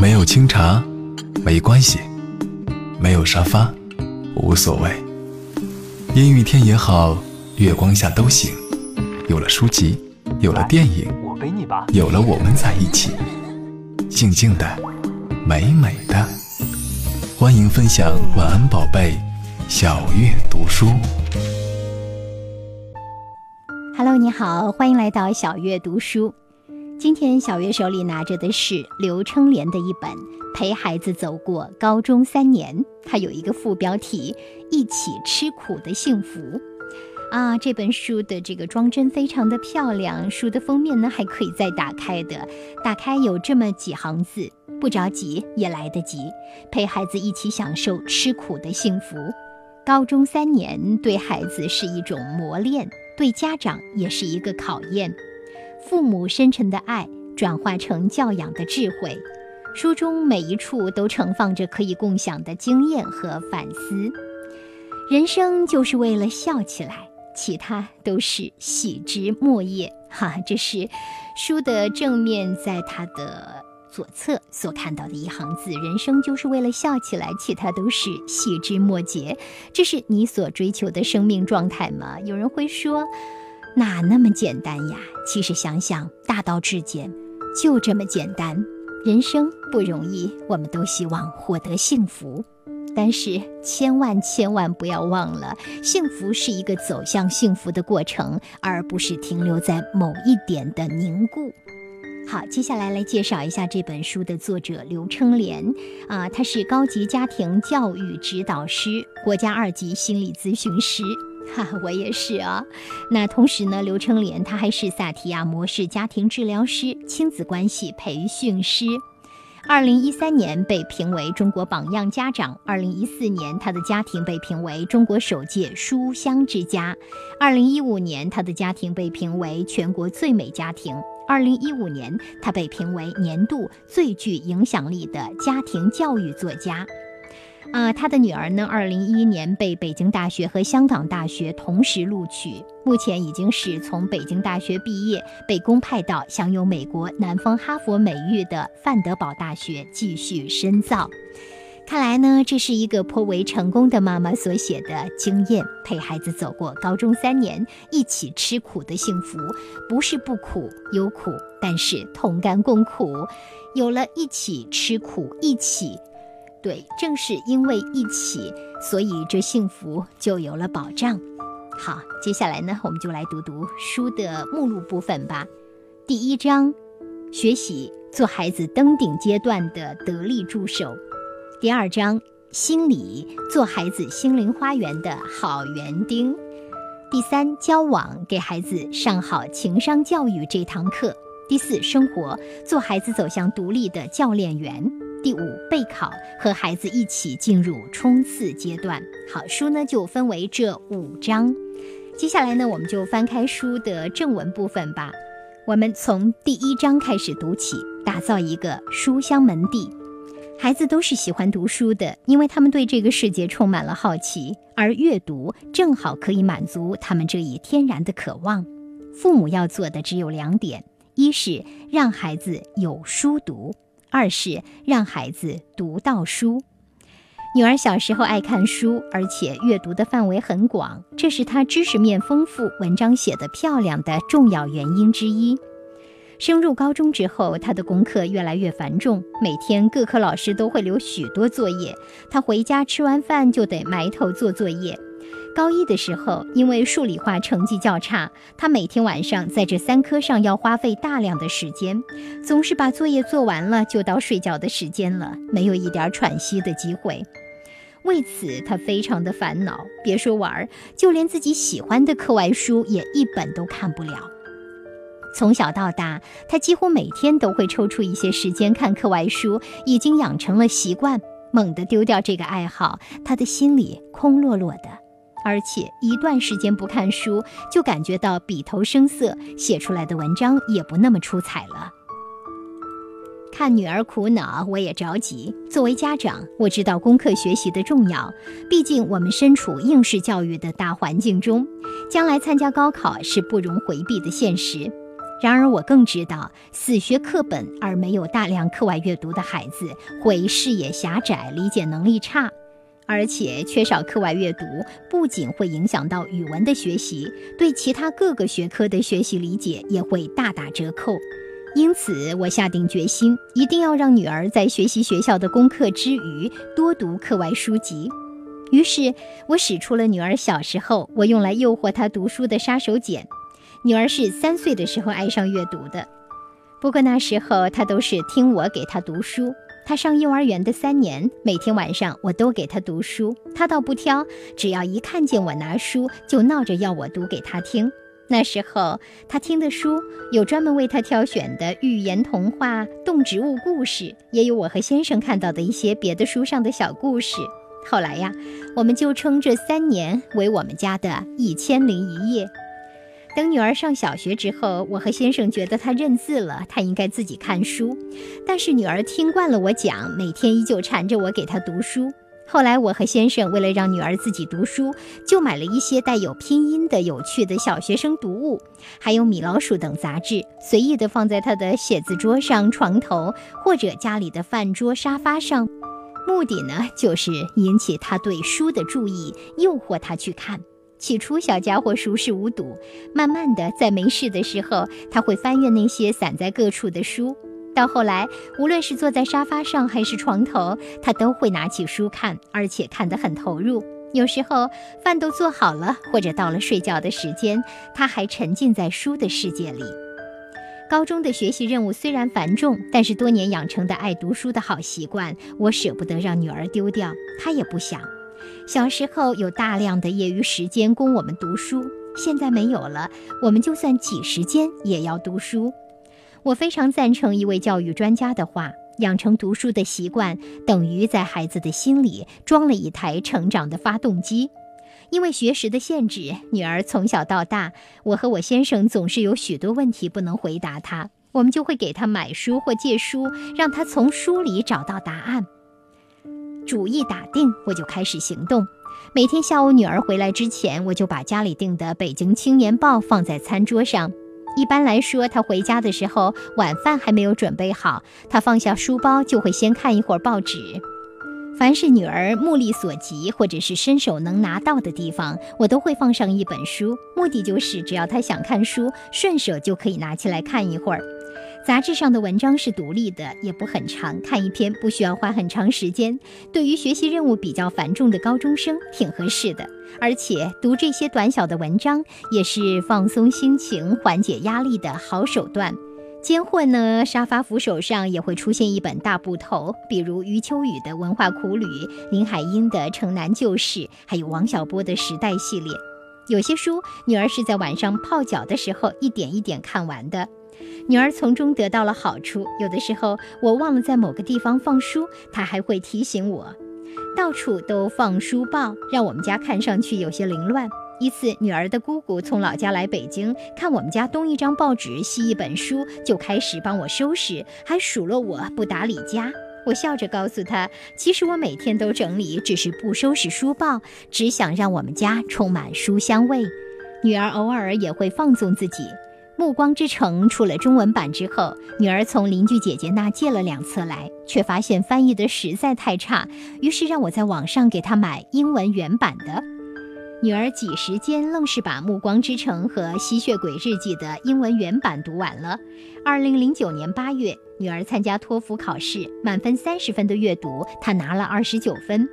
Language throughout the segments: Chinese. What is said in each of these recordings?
没有清茶，没关系；没有沙发，无所谓。阴雨天也好，月光下都行。有了书籍，有了电影，我背你吧。有了我们在一起，静静的，美美的。欢迎分享晚安宝贝，小月读书。Hello，你好，欢迎来到小月读书。今天小月手里拿着的是刘称莲的一本《陪孩子走过高中三年》，它有一个副标题“一起吃苦的幸福”。啊，这本书的这个装帧非常的漂亮，书的封面呢还可以再打开的，打开有这么几行字：不着急也来得及，陪孩子一起享受吃苦的幸福。高中三年对孩子是一种磨练，对家长也是一个考验。父母深沉的爱转化成教养的智慧，书中每一处都盛放着可以共享的经验和反思。人生就是为了笑起来，其他都是喜之末叶。哈，这是书的正面，在它的左侧所看到的一行字：“人生就是为了笑起来，其他都是细枝末节。”这是你所追求的生命状态吗？有人会说。哪那么简单呀？其实想想，大道至简，就这么简单。人生不容易，我们都希望获得幸福，但是千万千万不要忘了，幸福是一个走向幸福的过程，而不是停留在某一点的凝固。好，接下来来介绍一下这本书的作者刘称莲啊，他是高级家庭教育指导师，国家二级心理咨询师。哈，我也是啊。那同时呢，刘称莲他还是萨提亚模式家庭治疗师、亲子关系培训师。二零一三年被评为中国榜样家长。二零一四年，他的家庭被评为中国首届书香之家。二零一五年，他的家庭被评为全国最美家庭。二零一五年，他被评为年度最具影响力的家庭教育作家。啊，他的女儿呢？二零一一年被北京大学和香港大学同时录取，目前已经是从北京大学毕业，被公派到享有美国南方哈佛美誉的范德堡大学继续深造。看来呢，这是一个颇为成功的妈妈所写的经验，陪孩子走过高中三年，一起吃苦的幸福，不是不苦，有苦，但是同甘共苦，有了一起吃苦，一起。对，正是因为一起，所以这幸福就有了保障。好，接下来呢，我们就来读读书的目录部分吧。第一章，学习做孩子登顶阶段的得力助手；第二章，心理做孩子心灵花园的好园丁；第三，交往给孩子上好情商教育这堂课；第四，生活做孩子走向独立的教练员。第五，备考和孩子一起进入冲刺阶段。好，书呢就分为这五章。接下来呢，我们就翻开书的正文部分吧。我们从第一章开始读起，打造一个书香门第。孩子都是喜欢读书的，因为他们对这个世界充满了好奇，而阅读正好可以满足他们这一天然的渴望。父母要做的只有两点：一是让孩子有书读。二是让孩子读到书。女儿小时候爱看书，而且阅读的范围很广，这是她知识面丰富、文章写得漂亮的重要原因之一。升入高中之后，她的功课越来越繁重，每天各科老师都会留许多作业，她回家吃完饭就得埋头做作业。高一的时候，因为数理化成绩较差，他每天晚上在这三科上要花费大量的时间，总是把作业做完了就到睡觉的时间了，没有一点喘息的机会。为此，他非常的烦恼，别说玩儿，就连自己喜欢的课外书也一本都看不了。从小到大，他几乎每天都会抽出一些时间看课外书，已经养成了习惯。猛地丢掉这个爱好，他的心里空落落的。而且一段时间不看书，就感觉到笔头生涩，写出来的文章也不那么出彩了。看女儿苦恼，我也着急。作为家长，我知道功课学习的重要，毕竟我们身处应试教育的大环境中，将来参加高考是不容回避的现实。然而，我更知道，死学课本而没有大量课外阅读的孩子，会视野狭窄、理解能力差，而且缺少课外阅读，不仅会影响到语文的学习，对其他各个学科的学习理解也会大打折扣。因此，我下定决心，一定要让女儿在学习学校的功课之余，多读课外书籍。于是，我使出了女儿小时候我用来诱惑她读书的杀手锏。女儿是三岁的时候爱上阅读的，不过那时候她都是听我给她读书。他上幼儿园的三年，每天晚上我都给他读书，他倒不挑，只要一看见我拿书，就闹着要我读给他听。那时候他听的书有专门为他挑选的寓言童话、动植物故事，也有我和先生看到的一些别的书上的小故事。后来呀，我们就称这三年为我们家的一千零一夜。等女儿上小学之后，我和先生觉得她认字了，她应该自己看书。但是女儿听惯了我讲，每天依旧缠着我给她读书。后来我和先生为了让女儿自己读书，就买了一些带有拼音的有趣的小学生读物，还有米老鼠等杂志，随意的放在她的写字桌上、床头或者家里的饭桌、沙发上。目的呢，就是引起她对书的注意，诱惑她去看。起初，小家伙熟视无睹，慢慢的，在没事的时候，他会翻阅那些散在各处的书。到后来，无论是坐在沙发上还是床头，他都会拿起书看，而且看得很投入。有时候，饭都做好了，或者到了睡觉的时间，他还沉浸在书的世界里。高中的学习任务虽然繁重，但是多年养成的爱读书的好习惯，我舍不得让女儿丢掉，她也不想。小时候有大量的业余时间供我们读书，现在没有了。我们就算挤时间也要读书。我非常赞成一位教育专家的话：养成读书的习惯，等于在孩子的心里装了一台成长的发动机。因为学识的限制，女儿从小到大，我和我先生总是有许多问题不能回答她，我们就会给她买书或借书，让她从书里找到答案。主意打定，我就开始行动。每天下午女儿回来之前，我就把家里订的《北京青年报》放在餐桌上。一般来说，她回家的时候，晚饭还没有准备好，她放下书包就会先看一会儿报纸。凡是女儿目力所及或者是伸手能拿到的地方，我都会放上一本书，目的就是只要她想看书，顺手就可以拿起来看一会儿。杂志上的文章是独立的，也不很长，看一篇不需要花很长时间。对于学习任务比较繁重的高中生，挺合适的。而且读这些短小的文章，也是放松心情、缓解压力的好手段。间混呢，沙发扶手上也会出现一本大部头，比如余秋雨的《文化苦旅》，林海音的《城南旧事》，还有王小波的《时代》系列。有些书，女儿是在晚上泡脚的时候一点一点看完的。女儿从中得到了好处。有的时候我忘了在某个地方放书，她还会提醒我。到处都放书报，让我们家看上去有些凌乱。一次，女儿的姑姑从老家来北京，看我们家东一张报纸西一本书，就开始帮我收拾，还数落我不打理家。我笑着告诉她，其实我每天都整理，只是不收拾书报，只想让我们家充满书香味。女儿偶尔也会放纵自己。《暮光之城》出了中文版之后，女儿从邻居姐姐那借了两册来，却发现翻译的实在太差，于是让我在网上给她买英文原版的。女儿几时间愣是把《暮光之城》和《吸血鬼日记》的英文原版读完了。二零零九年八月，女儿参加托福考试，满分三十分的阅读，她拿了二十九分。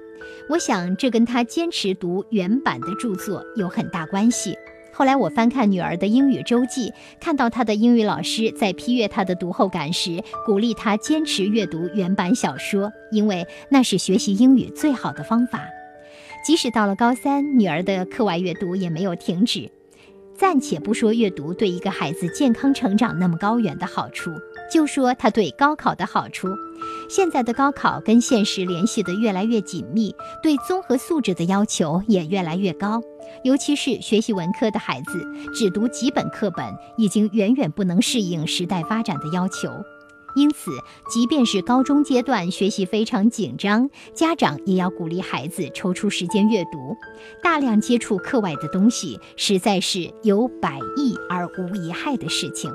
我想这跟她坚持读原版的著作有很大关系。后来我翻看女儿的英语周记，看到她的英语老师在批阅她的读后感时，鼓励她坚持阅读原版小说，因为那是学习英语最好的方法。即使到了高三，女儿的课外阅读也没有停止。暂且不说阅读对一个孩子健康成长那么高远的好处。就说它对高考的好处，现在的高考跟现实联系得越来越紧密，对综合素质的要求也越来越高。尤其是学习文科的孩子，只读几本课本已经远远不能适应时代发展的要求。因此，即便是高中阶段学习非常紧张，家长也要鼓励孩子抽出时间阅读，大量接触课外的东西，实在是有百益而无一害的事情。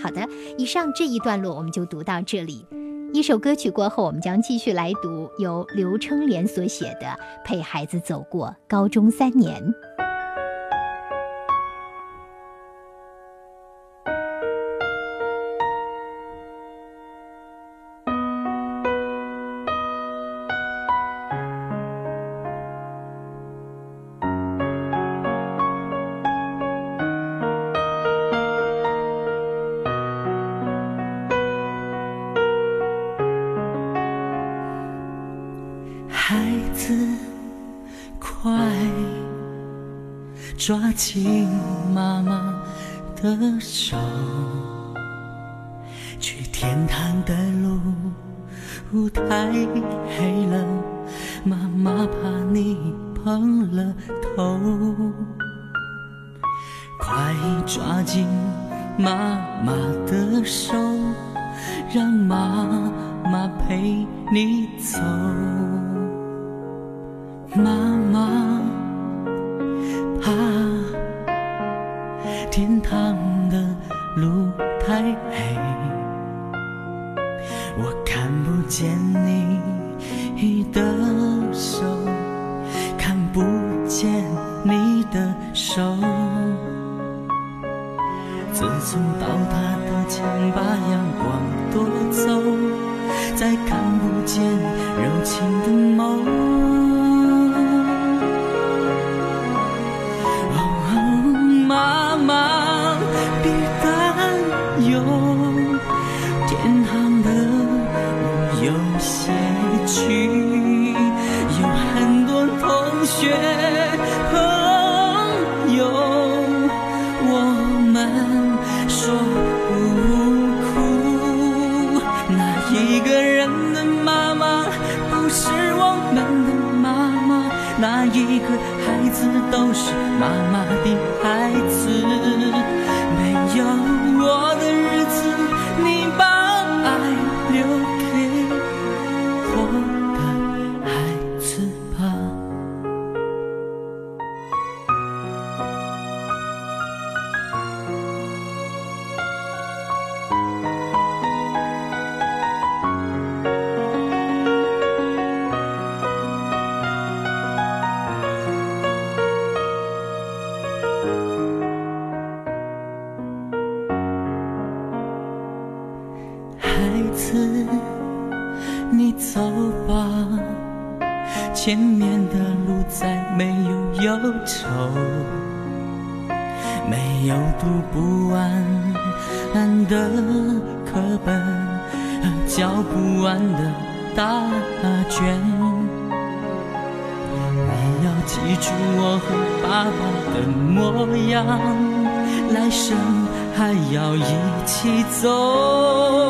好的，以上这一段落我们就读到这里。一首歌曲过后，我们将继续来读由刘春莲所写的《陪孩子走过高中三年》。抓紧妈妈的手，去天堂的路太黑了，妈妈怕你碰了头。快抓紧妈妈的手，让妈妈陪你走，妈妈。路太黑。们的妈妈那一个孩子都是妈妈的孩子？没有我的走吧前面的路再没有忧愁没有读不完的课本和交不完的答卷。你要记住我和爸爸的模样来生还要一起走。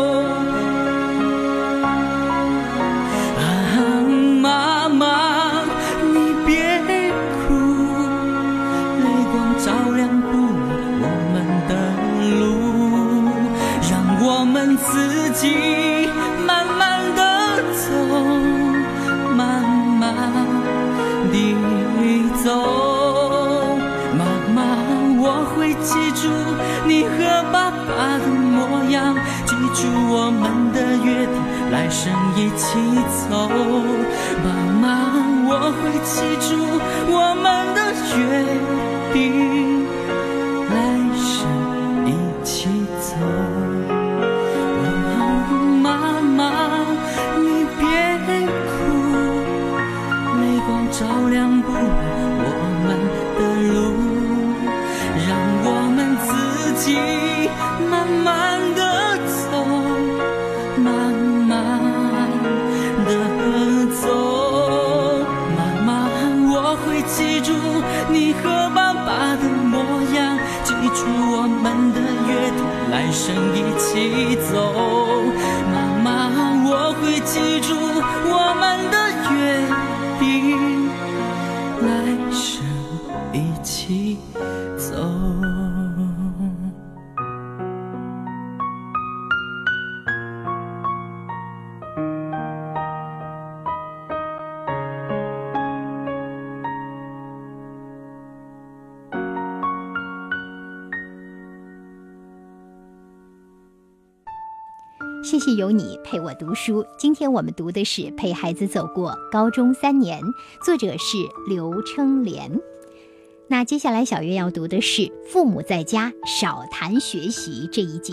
走妈妈我会记住你和爸爸的模样记住我们的约定来生一起走。妈妈我会记住我们的约定。爸爸的模样记住我们的约定来生一起走。妈妈我会记住我们的约定。有你陪我读书。今天我们读的是《陪孩子走过高中三年》，作者是刘称莲。那接下来小月要读的是《父母在家少谈学习》这一节。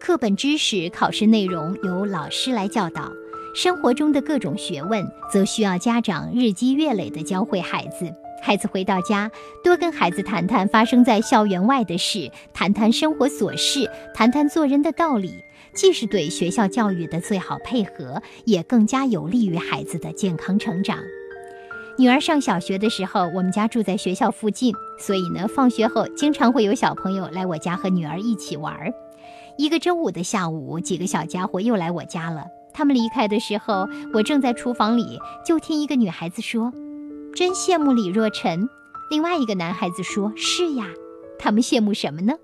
课本知识、考试内容由老师来教导，生活中的各种学问则需要家长日积月累地教会孩子。孩子回到家，多跟孩子谈谈发生在校园外的事，谈谈生活琐事，谈谈做人的道理，既是对学校教育的最好配合，也更加有利于孩子的健康成长。女儿上小学的时候，我们家住在学校附近，所以呢，放学后经常会有小朋友来我家和女儿一起玩儿。一个周五的下午，几个小家伙又来我家了。他们离开的时候，我正在厨房里，就听一个女孩子说。真羡慕李若晨。另外一个男孩子说：“是呀，他们羡慕什么呢？”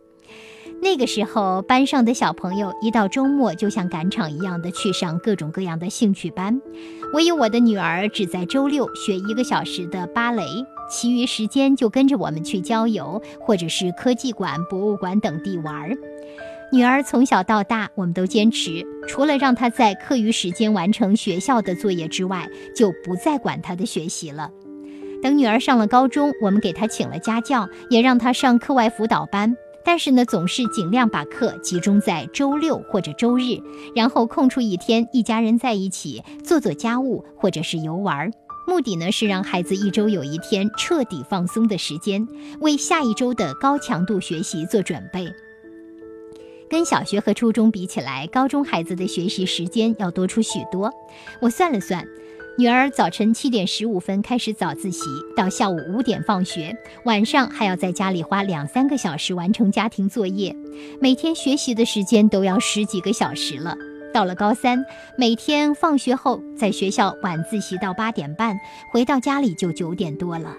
那个时候，班上的小朋友一到周末就像赶场一样的去上各种各样的兴趣班，唯有我的女儿只在周六学一个小时的芭蕾，其余时间就跟着我们去郊游或者是科技馆、博物馆等地玩儿。女儿从小到大，我们都坚持，除了让她在课余时间完成学校的作业之外，就不再管她的学习了。等女儿上了高中，我们给她请了家教，也让她上课外辅导班。但是呢，总是尽量把课集中在周六或者周日，然后空出一天，一家人在一起做做家务或者是游玩。目的呢是让孩子一周有一天彻底放松的时间，为下一周的高强度学习做准备。跟小学和初中比起来，高中孩子的学习时间要多出许多。我算了算。女儿早晨七点十五分开始早自习，到下午五点放学，晚上还要在家里花两三个小时完成家庭作业，每天学习的时间都要十几个小时了。到了高三，每天放学后在学校晚自习到八点半，回到家里就九点多了。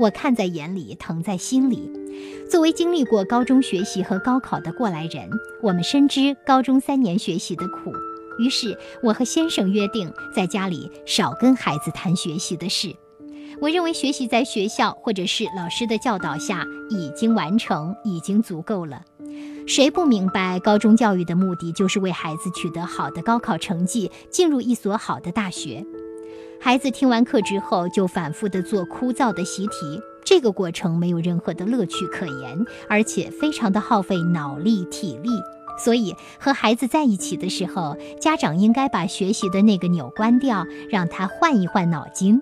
我看在眼里，疼在心里。作为经历过高中学习和高考的过来人，我们深知高中三年学习的苦。于是，我和先生约定，在家里少跟孩子谈学习的事。我认为，学习在学校或者是老师的教导下已经完成，已经足够了。谁不明白，高中教育的目的就是为孩子取得好的高考成绩，进入一所好的大学？孩子听完课之后，就反复地做枯燥的习题，这个过程没有任何的乐趣可言，而且非常的耗费脑力体力。所以，和孩子在一起的时候，家长应该把学习的那个钮关掉，让他换一换脑筋。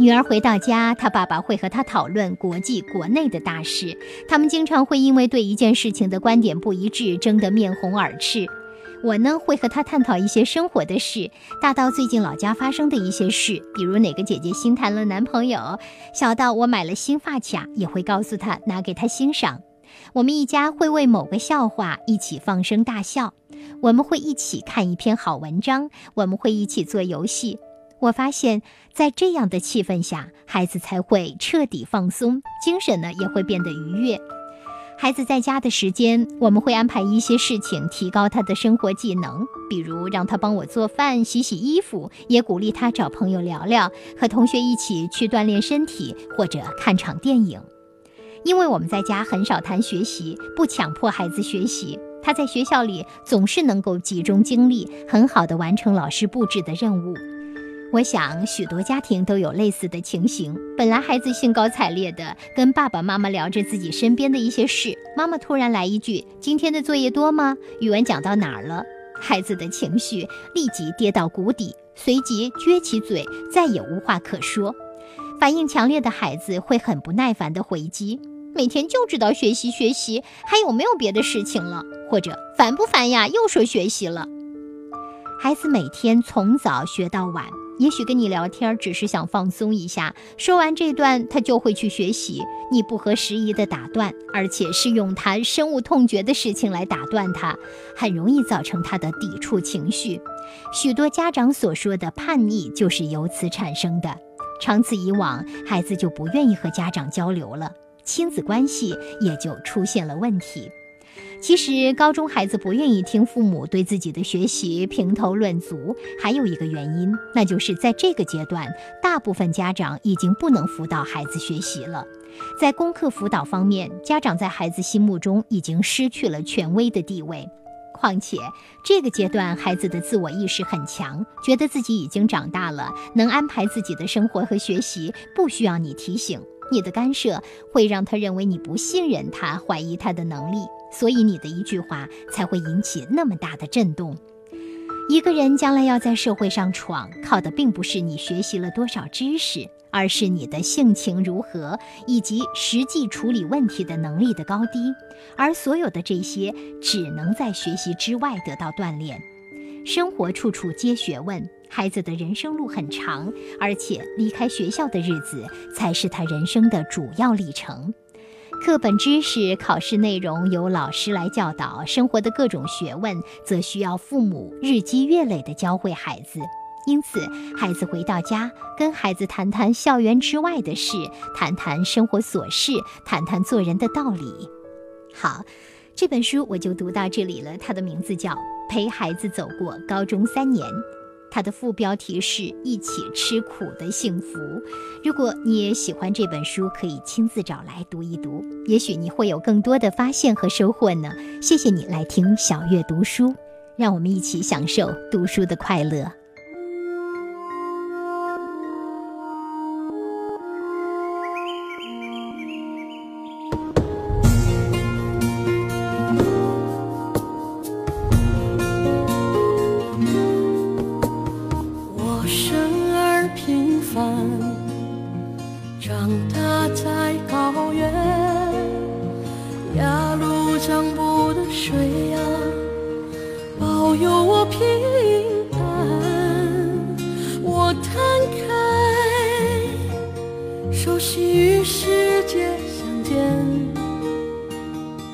女儿回到家，她爸爸会和她讨论国际、国内的大事。他们经常会因为对一件事情的观点不一致，争得面红耳赤。我呢，会和她探讨一些生活的事，大到最近老家发生的一些事，比如哪个姐姐新谈了男朋友；小到我买了新发卡，也会告诉她，拿给她欣赏。我们一家会为某个笑话一起放声大笑，我们会一起看一篇好文章，我们会一起做游戏。我发现，在这样的气氛下，孩子才会彻底放松，精神呢也会变得愉悦。孩子在家的时间，我们会安排一些事情提高他的生活技能，比如让他帮我做饭、洗洗衣服，也鼓励他找朋友聊聊，和同学一起去锻炼身体，或者看场电影。因为我们在家很少谈学习，不强迫孩子学习，他在学校里总是能够集中精力，很好的完成老师布置的任务。我想许多家庭都有类似的情形。本来孩子兴高采烈的跟爸爸妈妈聊着自己身边的一些事，妈妈突然来一句：“今天的作业多吗？语文讲到哪儿了？”孩子的情绪立即跌到谷底，随即撅起嘴，再也无话可说。反应强烈的孩子会很不耐烦地回击：“每天就知道学习学习，还有没有别的事情了？或者烦不烦呀？又说学习了。”孩子每天从早学到晚，也许跟你聊天只是想放松一下，说完这段他就会去学习。你不合时宜的打断，而且是用他深恶痛绝的事情来打断他，很容易造成他的抵触情绪。许多家长所说的叛逆就是由此产生的。长此以往，孩子就不愿意和家长交流了，亲子关系也就出现了问题。其实，高中孩子不愿意听父母对自己的学习评头论足，还有一个原因，那就是在这个阶段，大部分家长已经不能辅导孩子学习了。在功课辅导方面，家长在孩子心目中已经失去了权威的地位。况且这个阶段孩子的自我意识很强，觉得自己已经长大了，能安排自己的生活和学习，不需要你提醒。你的干涉会让他认为你不信任他，怀疑他的能力，所以你的一句话才会引起那么大的震动。一个人将来要在社会上闯，靠的并不是你学习了多少知识，而是你的性情如何以及实际处理问题的能力的高低。而所有的这些，只能在学习之外得到锻炼。生活处处皆学问。孩子的人生路很长，而且离开学校的日子才是他人生的主要历程。课本知识、考试内容由老师来教导，生活的各种学问则需要父母日积月累地教会孩子。因此，孩子回到家，跟孩子谈谈校园之外的事，谈谈生活琐事，谈谈做人的道理。好，这本书我就读到这里了。它的名字叫《陪孩子走过高中三年》。它的副标题是一起吃苦的幸福。如果你也喜欢这本书，可以亲自找来读一读，也许你会有更多的发现和收获呢。谢谢你来听小月读书，让我们一起享受读书的快乐。长大在高原，雅鲁藏布的水啊，保佑我平安。我摊开手心与世界相见，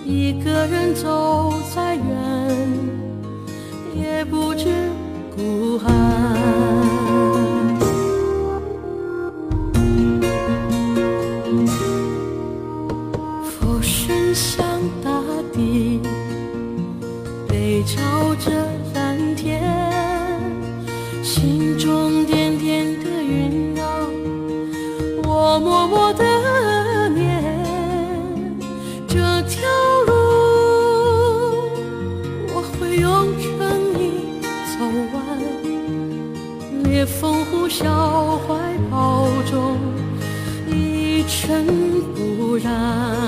一个人走。默默的念这条路我会用诚意走完。烈风呼啸怀抱中一尘不染。